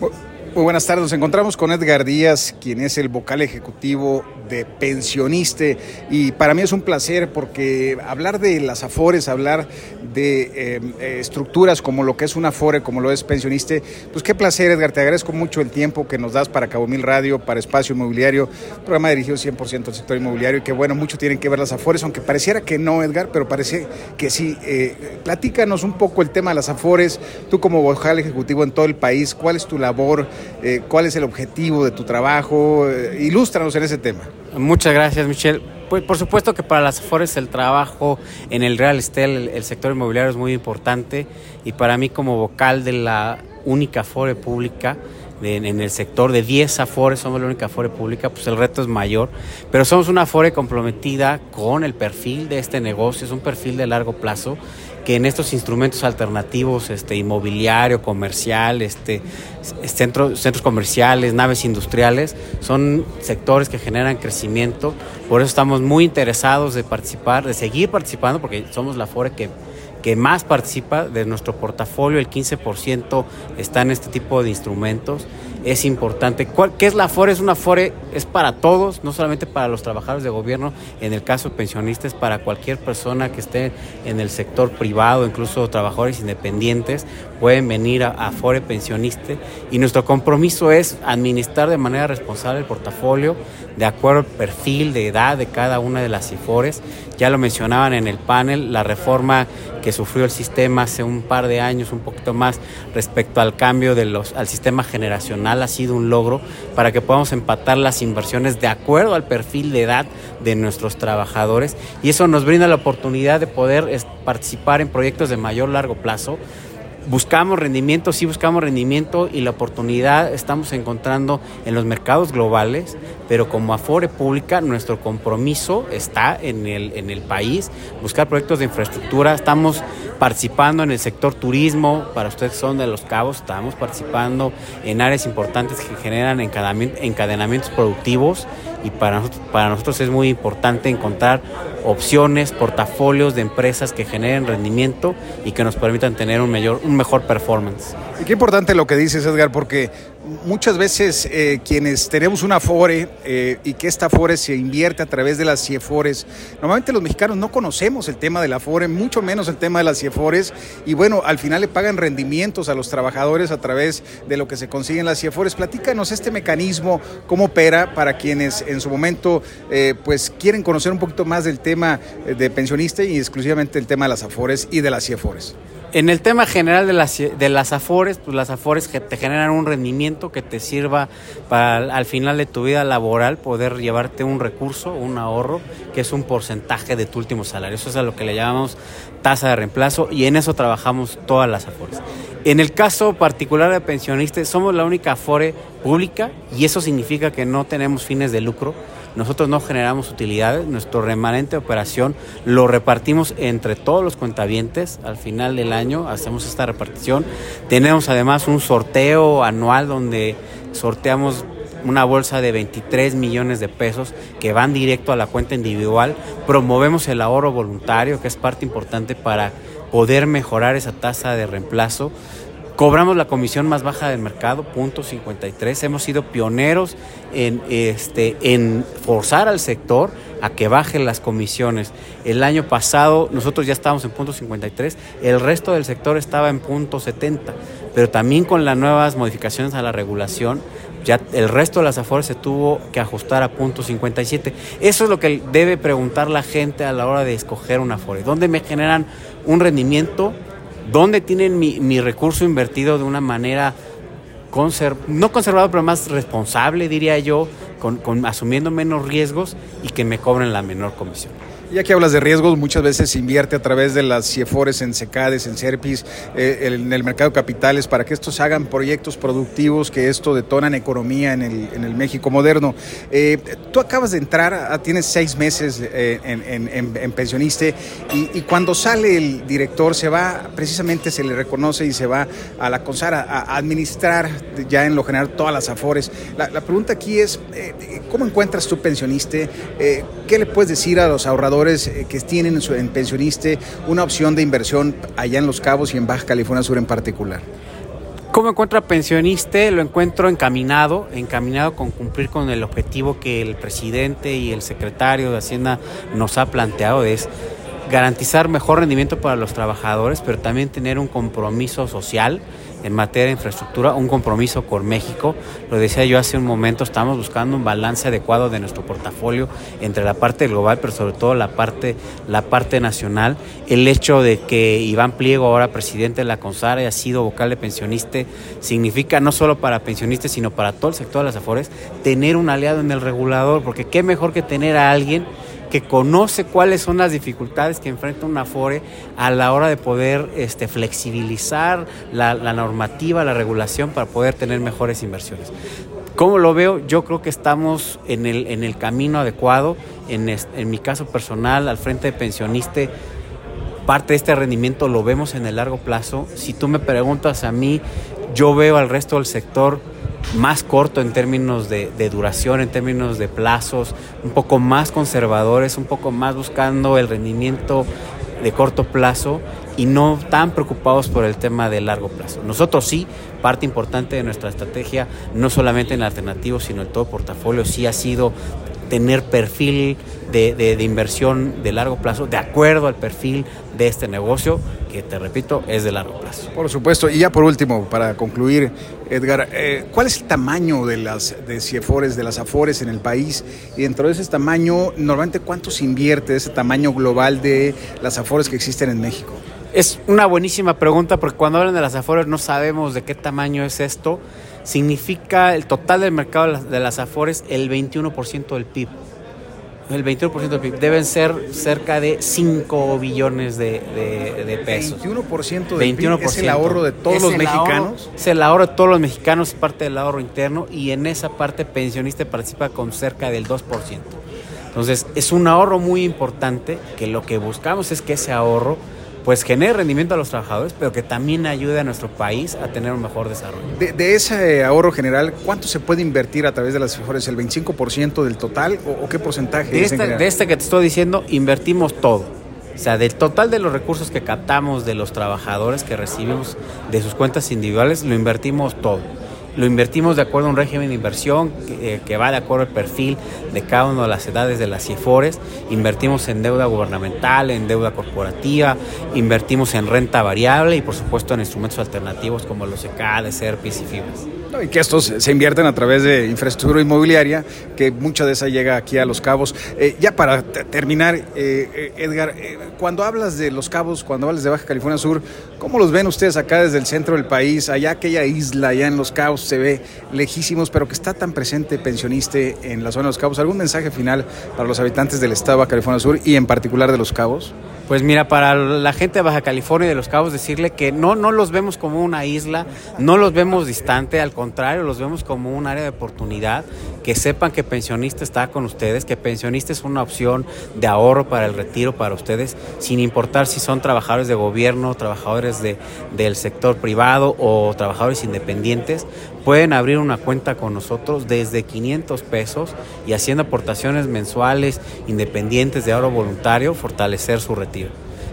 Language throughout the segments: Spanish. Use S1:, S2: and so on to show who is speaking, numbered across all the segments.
S1: What? Muy buenas tardes, nos encontramos con Edgar Díaz, quien es el vocal ejecutivo de Pensioniste y para mí es un placer porque hablar de las Afores, hablar de eh, eh, estructuras como lo que es una Afore, como lo es Pensioniste, pues qué placer Edgar, te agradezco mucho el tiempo que nos das para Cabo Mil Radio, para Espacio Inmobiliario, programa dirigido 100% al sector inmobiliario y que bueno, mucho tienen que ver las Afores, aunque pareciera que no Edgar, pero parece que sí. Eh, platícanos un poco el tema de las Afores, tú como vocal ejecutivo en todo el país, ¿cuál es tu labor? Eh, cuál es el objetivo de tu trabajo. Eh, ilústranos en ese tema.
S2: Muchas gracias, Michelle. Pues por supuesto que para las Afores el trabajo en el real estate, el, sector inmobiliario es muy importante y para mí como vocal de la única Afore pública, en el sector de 10 Afores, somos la única Afore pública, pues el reto es mayor, pero somos una Afore comprometida con el perfil de este negocio, es un perfil de largo plazo que en estos instrumentos alternativos, este, inmobiliario, comercial, este, centros, centros comerciales, naves industriales, son sectores que generan crecimiento. Por eso estamos muy interesados de participar, de seguir participando, porque somos la FORE que que más participa de nuestro portafolio, el 15% está en este tipo de instrumentos. Es importante. ¿Qué es la Afore? Es una Afore, es para todos, no solamente para los trabajadores de gobierno, en el caso de pensionistas, para cualquier persona que esté en el sector privado, incluso trabajadores independientes, pueden venir a Afore Pensionista. Y nuestro compromiso es administrar de manera responsable el portafolio, de acuerdo al perfil de edad de cada una de las IFORES. Ya lo mencionaban en el panel, la reforma que sufrió el sistema hace un par de años, un poquito más, respecto al cambio de los, al sistema generacional, ha sido un logro para que podamos empatar las inversiones de acuerdo al perfil de edad de nuestros trabajadores. Y eso nos brinda la oportunidad de poder participar en proyectos de mayor largo plazo. Buscamos rendimiento, sí buscamos rendimiento y la oportunidad estamos encontrando en los mercados globales, pero como Afore Pública nuestro compromiso está en el, en el país, buscar proyectos de infraestructura, estamos participando en el sector turismo, para ustedes que son de Los Cabos, estamos participando en áreas importantes que generan encadenamientos productivos y para nosotros, es muy importante encontrar opciones, portafolios de empresas que generen rendimiento y que nos permitan tener un, un mejor performance.
S1: Y qué importante lo que dices, Edgar, porque muchas veces eh, quienes tenemos una FORE eh, y que esta FORE se invierte a través de las CIEFORES, normalmente los mexicanos no conocemos el tema de la FORE, mucho menos el tema de las CIEFORES, y bueno, al final le pagan rendimientos a los trabajadores a través de lo que se consigue en las CIEFORES. Platícanos este mecanismo, cómo opera para quienes en su momento eh, pues quieren conocer un poquito más del tema de pensionista y exclusivamente el tema de las AFORES y de las CIEFORES.
S2: En el tema general de las, de las afores, pues las afores que te generan un rendimiento que te sirva para al final de tu vida laboral poder llevarte un recurso, un ahorro, que es un porcentaje de tu último salario. Eso es a lo que le llamamos tasa de reemplazo y en eso trabajamos todas las afores. En el caso particular de pensionistas, somos la única afore pública y eso significa que no tenemos fines de lucro nosotros no generamos utilidades, nuestro remanente de operación lo repartimos entre todos los cuentavientes. Al final del año hacemos esta repartición. Tenemos además un sorteo anual donde sorteamos una bolsa de 23 millones de pesos que van directo a la cuenta individual. Promovemos el ahorro voluntario, que es parte importante para poder mejorar esa tasa de reemplazo. Cobramos la comisión más baja del mercado, punto 53. Hemos sido pioneros en, este, en forzar al sector a que baje las comisiones. El año pasado nosotros ya estábamos en punto 53, el resto del sector estaba en punto 70, pero también con las nuevas modificaciones a la regulación, ya el resto de las afores se tuvo que ajustar a punto 57. Eso es lo que debe preguntar la gente a la hora de escoger una afore. ¿Dónde me generan un rendimiento? Dónde tienen mi, recurso invertido de una manera no conservado, pero más responsable, diría yo, con, asumiendo menos riesgos y que me cobren la menor comisión.
S1: Ya que hablas de riesgos, muchas veces se invierte a través de las CIEFORES en SECADES, en SERPIS, eh, en el mercado de capitales, para que estos hagan proyectos productivos, que esto detonan economía en el, en el México moderno. Eh, tú acabas de entrar, ah, tienes seis meses eh, en, pensionista, y, cuando sale el director, se va, precisamente se le reconoce y se va a la CONSAR a, administrar ya en lo general todas las AFORES. La, la pregunta aquí es, ¿cómo encuentras tu pensionista? ¿Qué le puedes decir a los ahorradores? Eh, que tienen en, Pensioniste una opción de inversión allá en Los Cabos y en Baja California Sur en particular?
S2: ¿Cómo encuentro a pensionista? Lo encuentro encaminado, encaminado con cumplir con el objetivo que el presidente y el secretario de Hacienda nos ha planteado, es garantizar mejor rendimiento para los trabajadores, pero también tener un compromiso social en materia de infraestructura, un compromiso con México. Lo decía yo hace un momento, estamos buscando un balance adecuado de nuestro portafolio entre la parte global, pero sobre todo la parte, la parte nacional. El hecho de que Iván Pliego, ahora presidente de la CONSAR, haya sido vocal de pensionista, significa no solo para pensionistas, sino para todo el sector de las Afores, tener un aliado en el regulador, porque qué mejor que tener a alguien que conoce cuáles son las dificultades que enfrenta una Afore a la hora de poder este, flexibilizar la, normativa, la regulación para poder tener mejores inversiones. ¿Cómo lo veo? Yo creo que estamos en el, en el camino adecuado. En, en mi caso personal, al frente de pensionista, parte de este rendimiento lo vemos en el largo plazo. Si tú me preguntas a mí, yo veo al resto del sector más corto en términos de, duración, en términos de plazos, un poco más conservadores, un poco más buscando el rendimiento de corto plazo y no tan preocupados por el tema de largo plazo. Nosotros sí, parte importante de nuestra estrategia, no solamente en alternativo, sino en todo portafolio, sí ha sido tener perfil de, inversión de largo plazo de acuerdo al perfil de este negocio, que te repito, es de largo plazo.
S1: Por supuesto, y ya por último, para concluir, Edgar, eh, ¿cuál es el tamaño de las de CIEFORES, de las AFORES en el país? Y dentro de ese tamaño, normalmente, ¿cuánto se invierte ese tamaño global de las AFORES que existen en México?
S2: Es una buenísima pregunta porque cuando hablan de las AFORES no sabemos de qué tamaño es esto. Significa el total del mercado de las AFORES el 21% del PIB el 21% del PIB, deben ser cerca de 5 billones de, pesos.
S1: 21% del PIB es el ahorro de todos los mexicanos.
S2: es el ahorro de todos los mexicanos, es parte del ahorro interno y en esa parte pensionista participa con cerca del 2%. Entonces es un ahorro muy importante que lo que buscamos es que ese ahorro pues genere rendimiento a los trabajadores, pero que también ayude a nuestro país a tener un mejor desarrollo.
S1: De, ese ahorro general, ¿cuánto se puede invertir a través de las mejores? ¿El 25% del total o, qué porcentaje?
S2: De, este, de este que te estoy diciendo, invertimos todo. O sea, del total de los recursos que captamos de los trabajadores que recibimos de sus cuentas individuales, lo invertimos todo. Lo invertimos de acuerdo a un régimen de inversión que, eh, va de acuerdo al perfil de cada una de las edades de las CIFORES. Invertimos en deuda gubernamental, en deuda corporativa, invertimos en renta variable y por supuesto en instrumentos alternativos como los ECAD, SERPIS y fibras.
S1: Y que estos se invierten a través de infraestructura inmobiliaria, que mucha de esa llega aquí a Los Cabos. Eh, ya para terminar, eh, Edgar, cuando hablas de Los Cabos, cuando hablas de Baja California Sur, ¿cómo los ven ustedes acá desde el centro del país? Allá aquella isla, allá en Los Cabos, se ve lejísimos, pero que está tan presente pensionista en la zona de Los Cabos. ¿Algún mensaje final para los habitantes del estado de California Sur y en particular de Los Cabos?
S2: Pues mira, para la gente de Baja California y de Los Cabos decirle que no, no los vemos como una isla, no los vemos distante, al contrario, los vemos como un área de oportunidad, que sepan que pensionista está con ustedes, que pensionista es una opción de ahorro para el retiro para ustedes, sin importar si son trabajadores de gobierno, trabajadores de, del sector privado o trabajadores independientes, pueden abrir una cuenta con nosotros desde 500 pesos y haciendo aportaciones mensuales independientes de ahorro voluntario, fortalecer su retiro.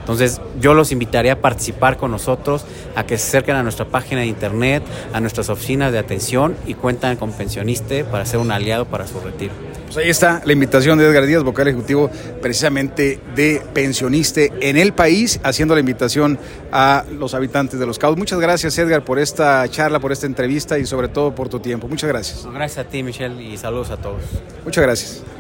S2: Entonces yo los invitaría a participar con nosotros, a que se acerquen a nuestra página de internet, a nuestras oficinas de atención y cuentan con pensionista para ser un aliado para su retiro.
S1: Pues ahí está la invitación de Edgar Díaz, vocal ejecutivo precisamente de pensionista en el país, haciendo la invitación a los habitantes de Los Cabos. Muchas gracias Edgar por esta charla, por esta entrevista y sobre todo por tu tiempo. Muchas gracias.
S2: Gracias a ti Michelle y saludos a todos.
S1: Muchas gracias.